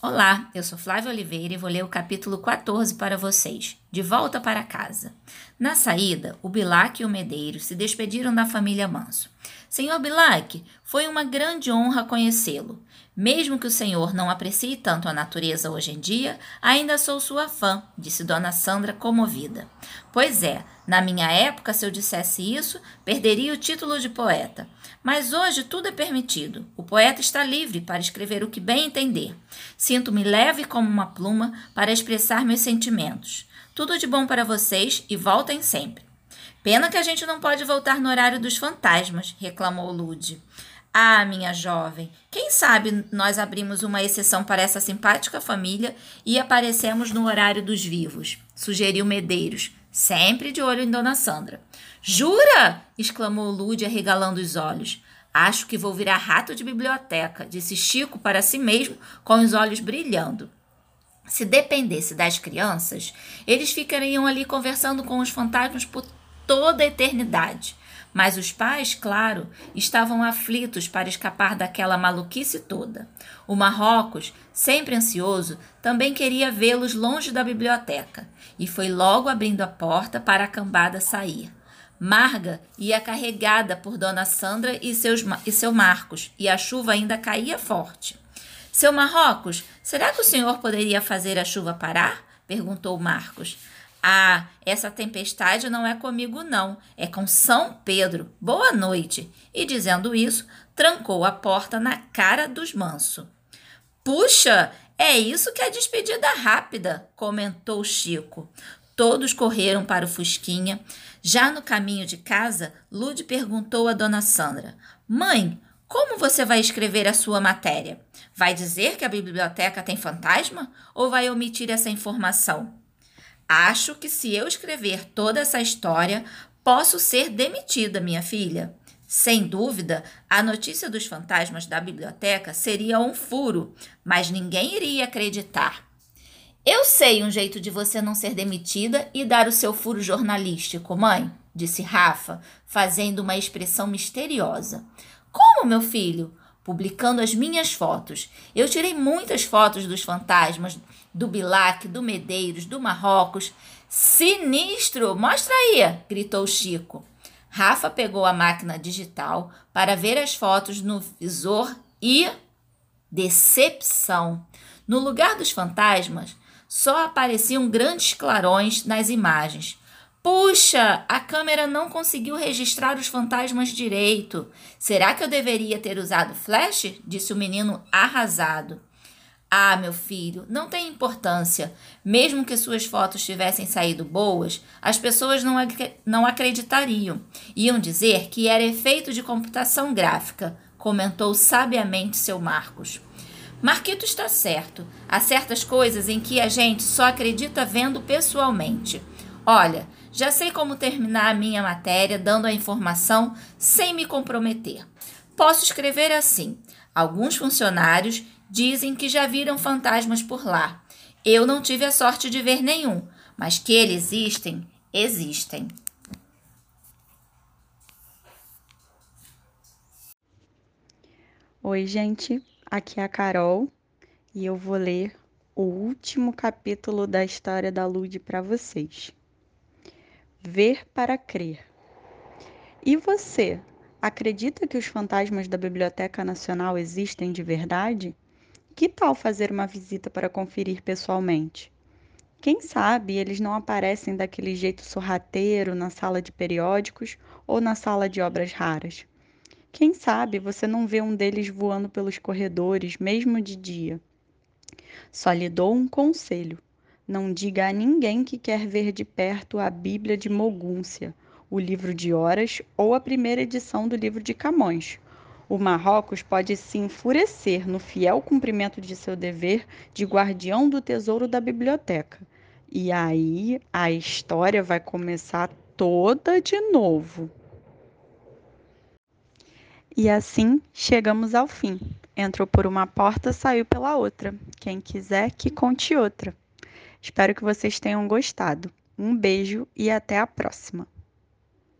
Olá, eu sou Flávia Oliveira e vou ler o capítulo 14 para vocês. De volta para casa. Na saída, o Bilac e o Medeiros se despediram da família Manso. Senhor Bilac, foi uma grande honra conhecê-lo. Mesmo que o senhor não aprecie tanto a natureza hoje em dia, ainda sou sua fã, disse Dona Sandra comovida. Pois é, na minha época, se eu dissesse isso, perderia o título de poeta. Mas hoje tudo é permitido. O poeta está livre para escrever o que bem entender. Sinto-me leve como uma pluma para expressar meus sentimentos. Tudo de bom para vocês e voltem sempre. Pena que a gente não pode voltar no horário dos fantasmas, reclamou Lude. Ah, minha jovem, quem sabe nós abrimos uma exceção para essa simpática família e aparecemos no horário dos vivos, sugeriu Medeiros, sempre de olho em Dona Sandra. Jura? exclamou Lude, arregalando os olhos. Acho que vou virar rato de biblioteca, disse Chico para si mesmo, com os olhos brilhando. Se dependesse das crianças, eles ficariam ali conversando com os fantasmas por toda a eternidade. Mas os pais, claro, estavam aflitos para escapar daquela maluquice toda. O Marrocos, sempre ansioso, também queria vê-los longe da biblioteca e foi logo abrindo a porta para a cambada sair. Marga ia carregada por Dona Sandra e, seus, e seu Marcos, e a chuva ainda caía forte. Seu Marrocos, será que o senhor poderia fazer a chuva parar? perguntou Marcos. Ah, essa tempestade não é comigo, não. É com São Pedro. Boa noite. E dizendo isso, trancou a porta na cara dos manso. Puxa, é isso que é despedida rápida, comentou Chico. Todos correram para o Fusquinha. Já no caminho de casa, Lude perguntou a Dona Sandra: Mãe, como você vai escrever a sua matéria? Vai dizer que a biblioteca tem fantasma ou vai omitir essa informação? Acho que se eu escrever toda essa história, posso ser demitida, minha filha. Sem dúvida, a notícia dos fantasmas da biblioteca seria um furo, mas ninguém iria acreditar. Eu sei um jeito de você não ser demitida e dar o seu furo jornalístico, mãe, disse Rafa, fazendo uma expressão misteriosa. Como, meu filho? Publicando as minhas fotos. Eu tirei muitas fotos dos fantasmas, do Bilac, do Medeiros, do Marrocos. Sinistro! Mostra aí! gritou Chico. Rafa pegou a máquina digital para ver as fotos no visor e. Decepção! No lugar dos fantasmas, só apareciam grandes clarões nas imagens. Puxa, a câmera não conseguiu registrar os fantasmas direito. Será que eu deveria ter usado flash? disse o menino arrasado. Ah, meu filho, não tem importância. Mesmo que suas fotos tivessem saído boas, as pessoas não, ac não acreditariam. Iam dizer que era efeito de computação gráfica, comentou sabiamente seu Marcos. Marquito está certo. Há certas coisas em que a gente só acredita vendo pessoalmente. Olha, já sei como terminar a minha matéria dando a informação sem me comprometer. Posso escrever assim: alguns funcionários dizem que já viram fantasmas por lá. Eu não tive a sorte de ver nenhum, mas que eles existem, existem. Oi, gente, aqui é a Carol e eu vou ler o último capítulo da história da Lud para vocês. Ver para crer. E você, acredita que os fantasmas da Biblioteca Nacional existem de verdade? Que tal fazer uma visita para conferir pessoalmente? Quem sabe eles não aparecem daquele jeito sorrateiro na sala de periódicos ou na sala de obras raras? Quem sabe você não vê um deles voando pelos corredores, mesmo de dia? Só lhe dou um conselho: não diga a ninguém que quer ver de perto a Bíblia de Mogúncia, o livro de Horas ou a primeira edição do livro de Camões. O Marrocos pode se enfurecer no fiel cumprimento de seu dever de guardião do tesouro da biblioteca. E aí a história vai começar toda de novo. E assim chegamos ao fim. Entrou por uma porta, saiu pela outra. Quem quiser que conte outra. Espero que vocês tenham gostado. Um beijo e até a próxima!